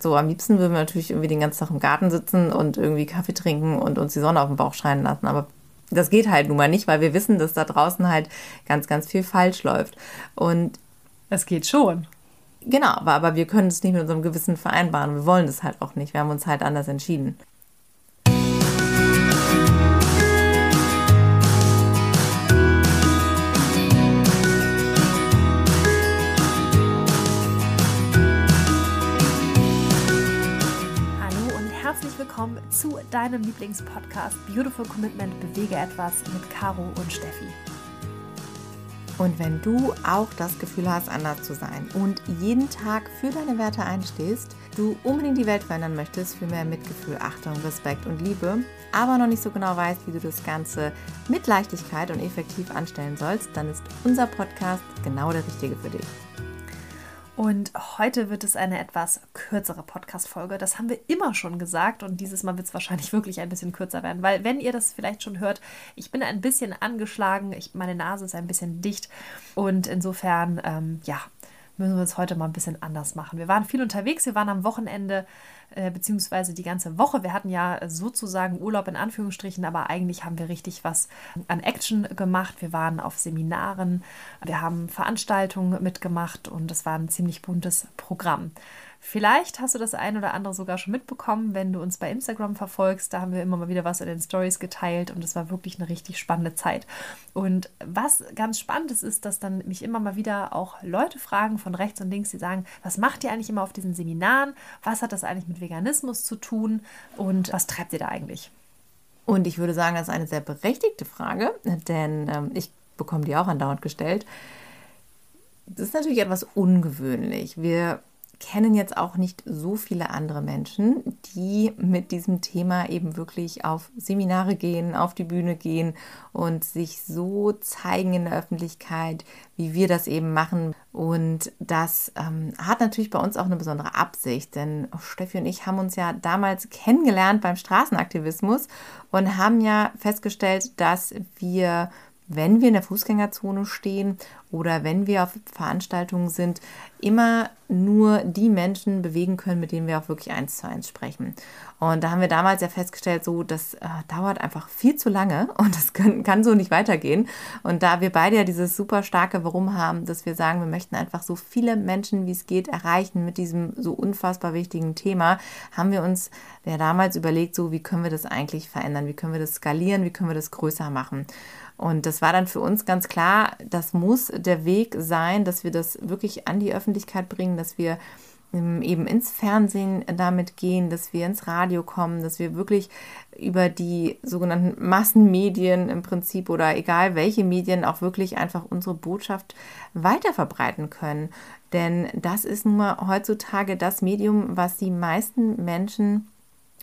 sagt, so am liebsten würden wir natürlich irgendwie den ganzen Tag im Garten sitzen und irgendwie Kaffee trinken und uns die Sonne auf den Bauch scheinen lassen. Aber das geht halt nun mal nicht, weil wir wissen, dass da draußen halt ganz, ganz viel falsch läuft. Und es geht schon. Genau, aber, aber wir können es nicht mit unserem Gewissen vereinbaren. Wir wollen das halt auch nicht. Wir haben uns halt anders entschieden. Willkommen zu deinem Lieblingspodcast Beautiful Commitment Bewege etwas mit Caro und Steffi. Und wenn du auch das Gefühl hast, anders zu sein und jeden Tag für deine Werte einstehst, du unbedingt die Welt verändern möchtest für mehr Mitgefühl, Achtung, Respekt und Liebe, aber noch nicht so genau weißt, wie du das Ganze mit Leichtigkeit und effektiv anstellen sollst, dann ist unser Podcast genau der richtige für dich. Und heute wird es eine etwas kürzere Podcast-Folge. Das haben wir immer schon gesagt und dieses Mal wird es wahrscheinlich wirklich ein bisschen kürzer werden, weil wenn ihr das vielleicht schon hört, ich bin ein bisschen angeschlagen, ich, meine Nase ist ein bisschen dicht und insofern, ähm, ja, müssen wir es heute mal ein bisschen anders machen. Wir waren viel unterwegs, wir waren am Wochenende äh, beziehungsweise die ganze Woche. Wir hatten ja sozusagen Urlaub in Anführungsstrichen, aber eigentlich haben wir richtig was an Action gemacht. Wir waren auf Seminaren, wir haben Veranstaltungen mitgemacht und es war ein ziemlich buntes Programm. Vielleicht hast du das ein oder andere sogar schon mitbekommen, wenn du uns bei Instagram verfolgst. Da haben wir immer mal wieder was in den Stories geteilt und es war wirklich eine richtig spannende Zeit. Und was ganz spannend ist, ist, dass dann mich immer mal wieder auch Leute fragen von rechts und links, die sagen, was macht ihr eigentlich immer auf diesen Seminaren? Was hat das eigentlich mit Veganismus zu tun? Und was treibt ihr da eigentlich? Und ich würde sagen, das ist eine sehr berechtigte Frage, denn ähm, ich bekomme die auch andauernd gestellt. Das ist natürlich etwas ungewöhnlich. Wir kennen jetzt auch nicht so viele andere Menschen, die mit diesem Thema eben wirklich auf Seminare gehen, auf die Bühne gehen und sich so zeigen in der Öffentlichkeit, wie wir das eben machen. Und das ähm, hat natürlich bei uns auch eine besondere Absicht, denn Steffi und ich haben uns ja damals kennengelernt beim Straßenaktivismus und haben ja festgestellt, dass wir wenn wir in der Fußgängerzone stehen oder wenn wir auf Veranstaltungen sind, immer nur die Menschen bewegen können, mit denen wir auch wirklich eins zu eins sprechen. Und da haben wir damals ja festgestellt, so das äh, dauert einfach viel zu lange und das kann, kann so nicht weitergehen. Und da wir beide ja dieses super starke Warum haben, dass wir sagen, wir möchten einfach so viele Menschen, wie es geht, erreichen mit diesem so unfassbar wichtigen Thema, haben wir uns ja damals überlegt, so wie können wir das eigentlich verändern, wie können wir das skalieren, wie können wir das größer machen. Und das war dann für uns ganz klar, das muss der Weg sein, dass wir das wirklich an die Öffentlichkeit bringen, dass wir eben ins Fernsehen damit gehen, dass wir ins Radio kommen, dass wir wirklich über die sogenannten Massenmedien im Prinzip oder egal welche Medien auch wirklich einfach unsere Botschaft weiter verbreiten können. Denn das ist nun mal heutzutage das Medium, was die meisten Menschen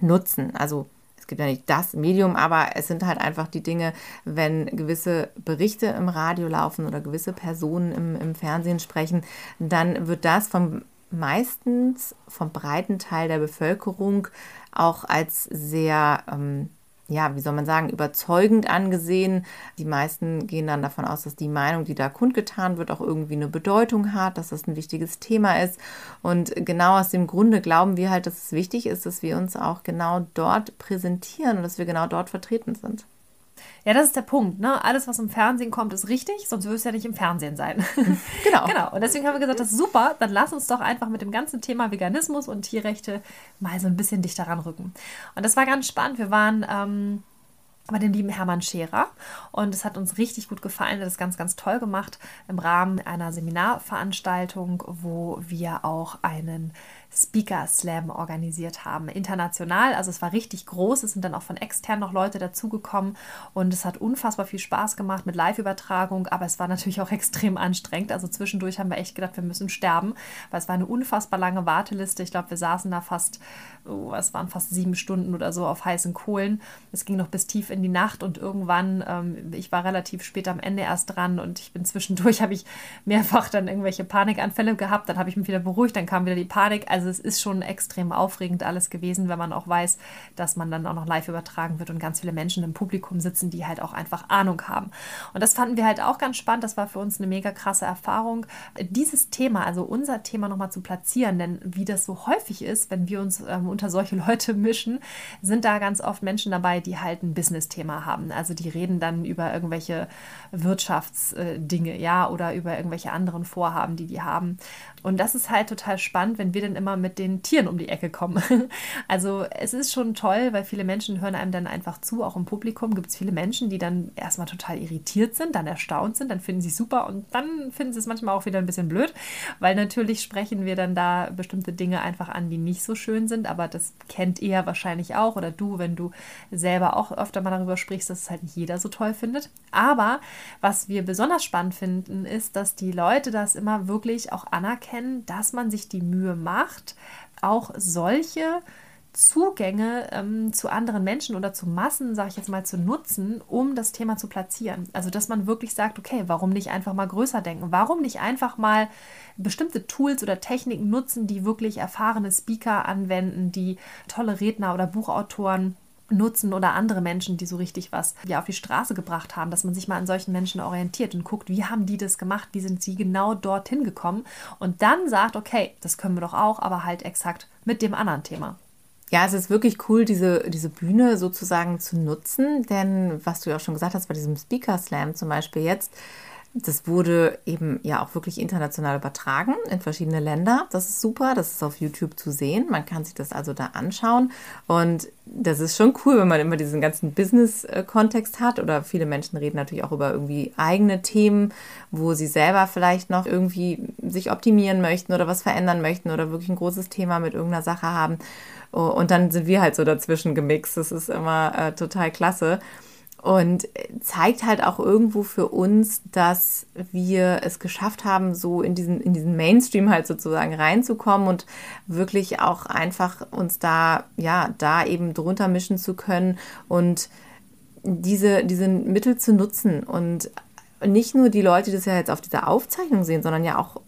nutzen. Also gibt ja nicht das Medium, aber es sind halt einfach die Dinge, wenn gewisse Berichte im Radio laufen oder gewisse Personen im, im Fernsehen sprechen, dann wird das vom meistens vom breiten Teil der Bevölkerung auch als sehr ähm, ja, wie soll man sagen, überzeugend angesehen. Die meisten gehen dann davon aus, dass die Meinung, die da kundgetan wird, auch irgendwie eine Bedeutung hat, dass das ein wichtiges Thema ist. Und genau aus dem Grunde glauben wir halt, dass es wichtig ist, dass wir uns auch genau dort präsentieren und dass wir genau dort vertreten sind. Ja, das ist der Punkt. Ne? Alles, was im Fernsehen kommt, ist richtig, sonst würde es ja nicht im Fernsehen sein. Genau. genau. Und deswegen haben wir gesagt, das ist super. Dann lass uns doch einfach mit dem ganzen Thema Veganismus und Tierrechte mal so ein bisschen dichter ranrücken. Und das war ganz spannend. Wir waren. Ähm, bei dem lieben Hermann Scherer. Und es hat uns richtig gut gefallen. Er hat das ganz, ganz toll gemacht im Rahmen einer Seminarveranstaltung, wo wir auch einen Speaker Slam organisiert haben, international. Also es war richtig groß. Es sind dann auch von extern noch Leute dazugekommen und es hat unfassbar viel Spaß gemacht mit Live-Übertragung, aber es war natürlich auch extrem anstrengend. Also zwischendurch haben wir echt gedacht, wir müssen sterben, weil es war eine unfassbar lange Warteliste. Ich glaube, wir saßen da fast, oh, es waren fast sieben Stunden oder so auf heißen Kohlen. Es ging noch bis tief in die Nacht und irgendwann, ähm, ich war relativ spät am Ende erst dran und ich bin zwischendurch, habe ich mehrfach dann irgendwelche Panikanfälle gehabt. Dann habe ich mich wieder beruhigt, dann kam wieder die Panik. Also Also es ist schon extrem aufregend alles gewesen, wenn man auch weiß, dass man dann auch noch live übertragen wird und ganz viele Menschen im Publikum sitzen, die halt auch einfach Ahnung haben. Und das fanden wir halt auch ganz spannend. Das war für uns eine mega krasse Erfahrung, dieses Thema, also unser Thema nochmal zu platzieren. Denn wie das so häufig ist, wenn wir uns ähm, unter solche Leute mischen, sind da ganz oft Menschen dabei, die halt ein Business-Thema haben. Also die reden dann über irgendwelche Wirtschaftsdinge, ja, oder über irgendwelche anderen Vorhaben, die die haben. Und das ist halt total spannend, wenn wir dann immer mit den Tieren um die Ecke kommen. Also es ist schon toll, weil viele Menschen hören einem dann einfach zu, auch im Publikum gibt es viele Menschen, die dann erstmal total irritiert sind, dann erstaunt sind, dann finden sie super und dann finden sie es manchmal auch wieder ein bisschen blöd, weil natürlich sprechen wir dann da bestimmte Dinge einfach an, die nicht so schön sind, aber das kennt ihr wahrscheinlich auch oder du, wenn du selber auch öfter mal darüber sprichst, dass es halt nicht jeder so toll findet. Aber was wir besonders spannend finden, ist, dass die Leute das immer wirklich auch anerkennen, dass man sich die Mühe macht, auch solche Zugänge ähm, zu anderen Menschen oder zu Massen, sage ich jetzt mal, zu nutzen, um das Thema zu platzieren. Also, dass man wirklich sagt, okay, warum nicht einfach mal größer denken? Warum nicht einfach mal bestimmte Tools oder Techniken nutzen, die wirklich erfahrene Speaker anwenden, die tolle Redner oder Buchautoren nutzen oder andere Menschen, die so richtig was ja, auf die Straße gebracht haben, dass man sich mal an solchen Menschen orientiert und guckt, wie haben die das gemacht, wie sind sie genau dorthin gekommen und dann sagt, okay, das können wir doch auch, aber halt exakt mit dem anderen Thema. Ja, es ist wirklich cool, diese, diese Bühne sozusagen zu nutzen, denn was du ja auch schon gesagt hast, bei diesem Speaker Slam zum Beispiel jetzt, das wurde eben ja auch wirklich international übertragen in verschiedene Länder. Das ist super, das ist auf YouTube zu sehen. Man kann sich das also da anschauen. Und das ist schon cool, wenn man immer diesen ganzen Business-Kontext hat. Oder viele Menschen reden natürlich auch über irgendwie eigene Themen, wo sie selber vielleicht noch irgendwie sich optimieren möchten oder was verändern möchten oder wirklich ein großes Thema mit irgendeiner Sache haben. Und dann sind wir halt so dazwischen gemixt. Das ist immer äh, total klasse. Und zeigt halt auch irgendwo für uns, dass wir es geschafft haben, so in diesen, in diesen Mainstream halt sozusagen reinzukommen und wirklich auch einfach uns da, ja, da eben drunter mischen zu können und diese, diese Mittel zu nutzen und nicht nur die Leute, die das ja jetzt auf dieser Aufzeichnung sehen, sondern ja auch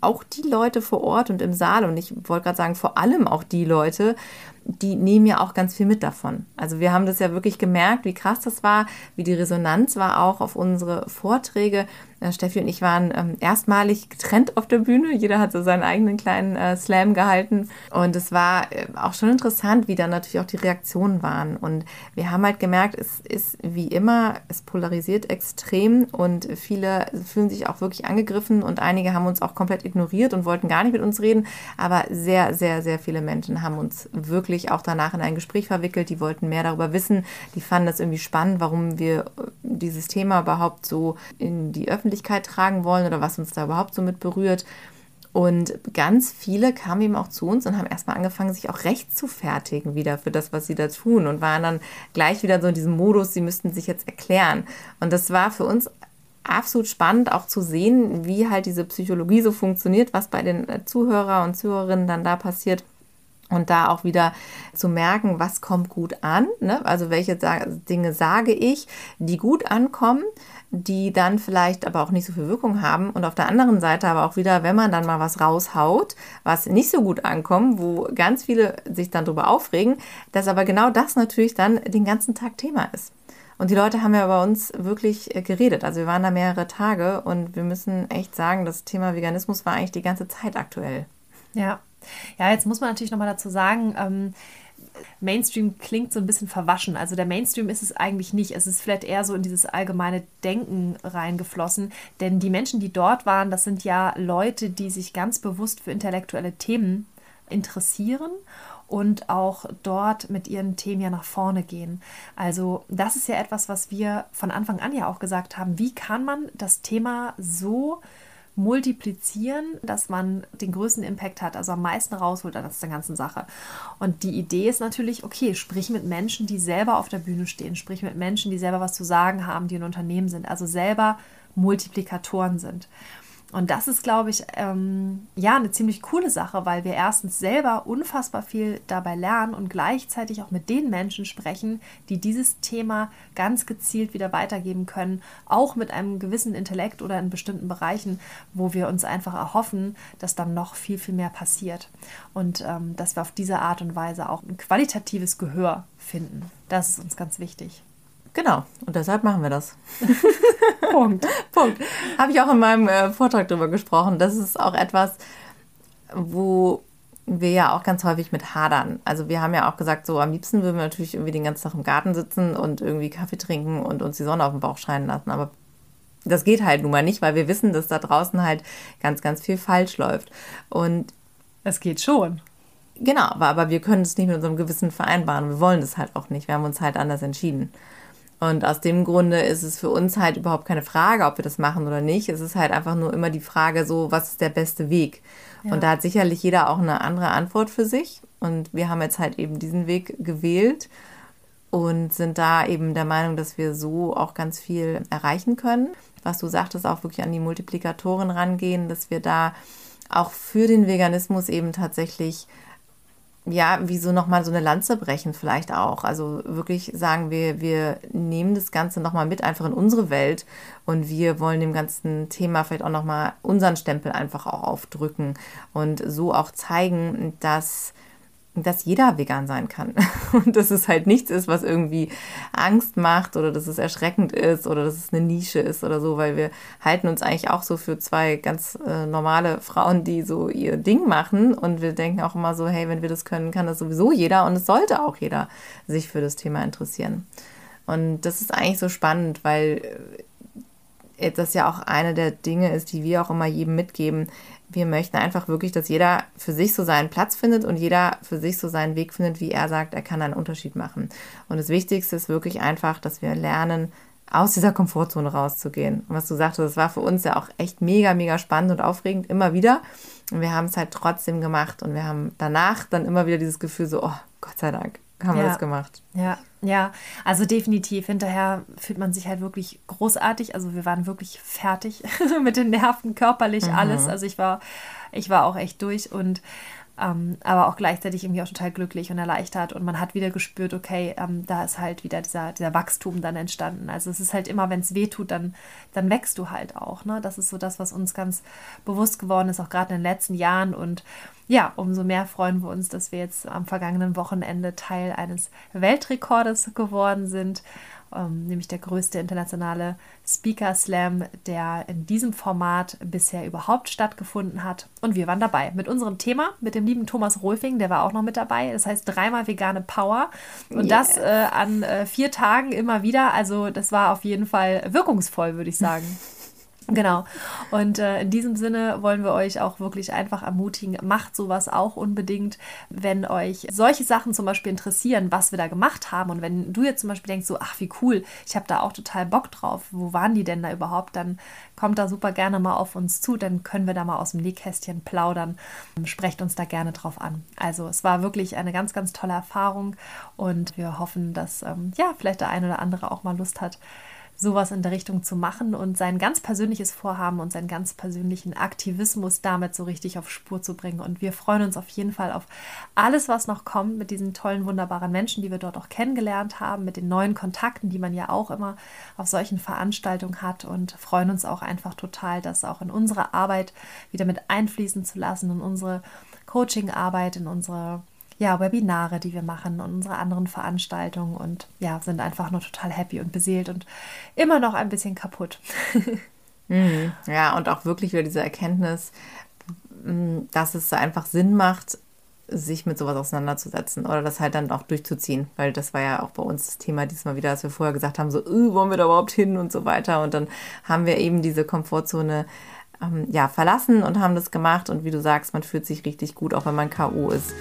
auch die Leute vor Ort und im Saal und ich wollte gerade sagen, vor allem auch die Leute, die nehmen ja auch ganz viel mit davon. Also wir haben das ja wirklich gemerkt, wie krass das war, wie die Resonanz war auch auf unsere Vorträge. Äh, Steffi und ich waren ähm, erstmalig getrennt auf der Bühne. Jeder hat so seinen eigenen kleinen äh, Slam gehalten. Und es war äh, auch schon interessant, wie dann natürlich auch die Reaktionen waren. Und wir haben halt gemerkt, es ist wie immer, es polarisiert extrem und viele fühlen sich auch wirklich angegriffen und einige haben uns auch komplett ignoriert und wollten gar nicht mit uns reden. Aber sehr, sehr, sehr viele Menschen haben uns wirklich wirklich auch danach in ein Gespräch verwickelt. Die wollten mehr darüber wissen. Die fanden das irgendwie spannend, warum wir äh, dieses Thema überhaupt so in die Öffentlichkeit tragen wollen oder was uns da überhaupt so mit berührt. Und ganz viele kamen eben auch zu uns und haben erstmal angefangen, sich auch recht zu fertigen wieder für das, was sie da tun und waren dann gleich wieder so in diesem Modus, sie müssten sich jetzt erklären. Und das war für uns absolut spannend auch zu sehen, wie halt diese Psychologie so funktioniert, was bei den äh, Zuhörer und Zuhörerinnen dann da passiert und da auch wieder zu merken, was kommt gut an, ne? also welche Dinge sage ich, die gut ankommen, die dann vielleicht aber auch nicht so viel Wirkung haben und auf der anderen Seite aber auch wieder, wenn man dann mal was raushaut, was nicht so gut ankommt, wo ganz viele sich dann darüber aufregen, dass aber genau das natürlich dann den ganzen Tag Thema ist. Und die Leute haben ja bei uns wirklich äh, geredet. Also wir waren da mehrere Tage und wir müssen echt sagen, das Thema Veganismus war eigentlich die ganze Zeit aktuell. Ja, ja, jetzt muss man natürlich nochmal dazu sagen, ähm, Mainstream klingt so ein bisschen verwaschen. Also der Mainstream ist es eigentlich nicht. Es ist vielleicht eher so in dieses allgemeine Denken reingeflossen. Denn die Menschen, die dort waren, das sind ja Leute, die sich ganz bewusst für intellektuelle Themen interessieren und auch dort mit ihren Themen ja nach vorne gehen. Also das ist ja etwas, was wir von Anfang an ja auch gesagt haben. Wie kann man das Thema so multiplizieren, dass man den größten Impact hat, also am meisten rausholt aus der ganzen Sache. Und die Idee ist natürlich, okay, sprich mit Menschen, die selber auf der Bühne stehen, sprich mit Menschen, die selber was zu sagen haben, die ein Unternehmen sind, also selber Multiplikatoren sind. Und das ist, glaube ich, ähm, ja, eine ziemlich coole Sache, weil wir erstens selber unfassbar viel dabei lernen und gleichzeitig auch mit den Menschen sprechen, die dieses Thema ganz gezielt wieder weitergeben können, auch mit einem gewissen Intellekt oder in bestimmten Bereichen, wo wir uns einfach erhoffen, dass dann noch viel, viel mehr passiert. Und ähm, dass wir auf diese Art und Weise auch ein qualitatives Gehör finden. Das ist uns ganz wichtig. Genau, und deshalb machen wir das. Punkt. Punkt. Habe ich auch in meinem äh, Vortrag darüber gesprochen. Das ist auch etwas, wo wir ja auch ganz häufig mit hadern. Also wir haben ja auch gesagt, so am liebsten würden wir natürlich irgendwie den ganzen Tag im Garten sitzen und irgendwie Kaffee trinken und uns die Sonne auf den Bauch scheinen lassen. Aber das geht halt nun mal nicht, weil wir wissen, dass da draußen halt ganz, ganz viel falsch läuft. Und es geht schon. Genau, aber, aber wir können es nicht mit unserem Gewissen vereinbaren. Wir wollen es halt auch nicht. Wir haben uns halt anders entschieden. Und aus dem Grunde ist es für uns halt überhaupt keine Frage, ob wir das machen oder nicht. Es ist halt einfach nur immer die Frage, so, was ist der beste Weg? Ja. Und da hat sicherlich jeder auch eine andere Antwort für sich. Und wir haben jetzt halt eben diesen Weg gewählt und sind da eben der Meinung, dass wir so auch ganz viel erreichen können. Was du sagtest, auch wirklich an die Multiplikatoren rangehen, dass wir da auch für den Veganismus eben tatsächlich ja, wie so nochmal so eine Lanze brechen vielleicht auch. Also wirklich sagen wir, wir nehmen das Ganze nochmal mit einfach in unsere Welt und wir wollen dem ganzen Thema vielleicht auch nochmal unseren Stempel einfach auch aufdrücken und so auch zeigen, dass dass jeder vegan sein kann. Und dass es halt nichts ist, was irgendwie Angst macht oder dass es erschreckend ist oder dass es eine Nische ist oder so, weil wir halten uns eigentlich auch so für zwei ganz äh, normale Frauen, die so ihr Ding machen. Und wir denken auch immer so, hey, wenn wir das können, kann das sowieso jeder und es sollte auch jeder sich für das Thema interessieren. Und das ist eigentlich so spannend, weil äh, das ja auch eine der Dinge ist, die wir auch immer jedem mitgeben wir möchten einfach wirklich, dass jeder für sich so seinen Platz findet und jeder für sich so seinen Weg findet, wie er sagt, er kann einen Unterschied machen. Und das Wichtigste ist wirklich einfach, dass wir lernen, aus dieser Komfortzone rauszugehen. Und was du sagtest, das war für uns ja auch echt mega, mega spannend und aufregend, immer wieder. Und wir haben es halt trotzdem gemacht und wir haben danach dann immer wieder dieses Gefühl so, oh, Gott sei Dank, haben ja. wir das gemacht. Ja, ja, also definitiv. Hinterher fühlt man sich halt wirklich großartig. Also wir waren wirklich fertig mit den Nerven, körperlich mhm. alles. Also ich war, ich war auch echt durch und ähm, aber auch gleichzeitig irgendwie auch total glücklich und erleichtert. Und man hat wieder gespürt, okay, ähm, da ist halt wieder dieser, dieser Wachstum dann entstanden. Also es ist halt immer, wenn es weh tut, dann, dann wächst du halt auch. Ne? Das ist so das, was uns ganz bewusst geworden ist, auch gerade in den letzten Jahren. Und ja, umso mehr freuen wir uns, dass wir jetzt am vergangenen Wochenende Teil eines Weltrekordes geworden sind ähm, nämlich der größte internationale Speaker Slam, der in diesem Format bisher überhaupt stattgefunden hat. Und wir waren dabei mit unserem Thema, mit dem lieben Thomas Rolfing, der war auch noch mit dabei. Das heißt dreimal vegane Power und yes. das äh, an äh, vier Tagen immer wieder. Also das war auf jeden Fall wirkungsvoll, würde ich sagen. Genau. Und äh, in diesem Sinne wollen wir euch auch wirklich einfach ermutigen, macht sowas auch unbedingt, wenn euch solche Sachen zum Beispiel interessieren, was wir da gemacht haben. Und wenn du jetzt zum Beispiel denkst, so, ach, wie cool, ich habe da auch total Bock drauf, wo waren die denn da überhaupt, dann kommt da super gerne mal auf uns zu, dann können wir da mal aus dem Nähkästchen plaudern. Sprecht uns da gerne drauf an. Also es war wirklich eine ganz, ganz tolle Erfahrung und wir hoffen, dass ähm, ja, vielleicht der eine oder andere auch mal Lust hat, sowas in der Richtung zu machen und sein ganz persönliches Vorhaben und seinen ganz persönlichen Aktivismus damit so richtig auf Spur zu bringen. Und wir freuen uns auf jeden Fall auf alles, was noch kommt mit diesen tollen, wunderbaren Menschen, die wir dort auch kennengelernt haben, mit den neuen Kontakten, die man ja auch immer auf solchen Veranstaltungen hat und freuen uns auch einfach total, das auch in unsere Arbeit wieder mit einfließen zu lassen, in unsere Coaching-Arbeit, in unsere ja, Webinare, die wir machen und unsere anderen Veranstaltungen und ja, sind einfach nur total happy und beseelt und immer noch ein bisschen kaputt. mhm. Ja, und auch wirklich wieder diese Erkenntnis, dass es einfach Sinn macht, sich mit sowas auseinanderzusetzen oder das halt dann auch durchzuziehen, weil das war ja auch bei uns das Thema diesmal wieder, dass wir vorher gesagt haben, so, äh, wollen wir da überhaupt hin und so weiter und dann haben wir eben diese Komfortzone ähm, ja, verlassen und haben das gemacht und wie du sagst, man fühlt sich richtig gut, auch wenn man K.O. ist.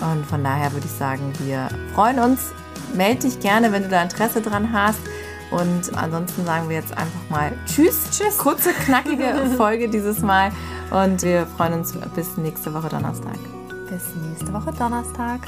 Und von daher würde ich sagen, wir freuen uns. Meld dich gerne, wenn du da Interesse dran hast. Und ansonsten sagen wir jetzt einfach mal Tschüss. Tschüss. Kurze, knackige Folge dieses Mal. Und wir freuen uns bis nächste Woche Donnerstag. Bis nächste Woche Donnerstag.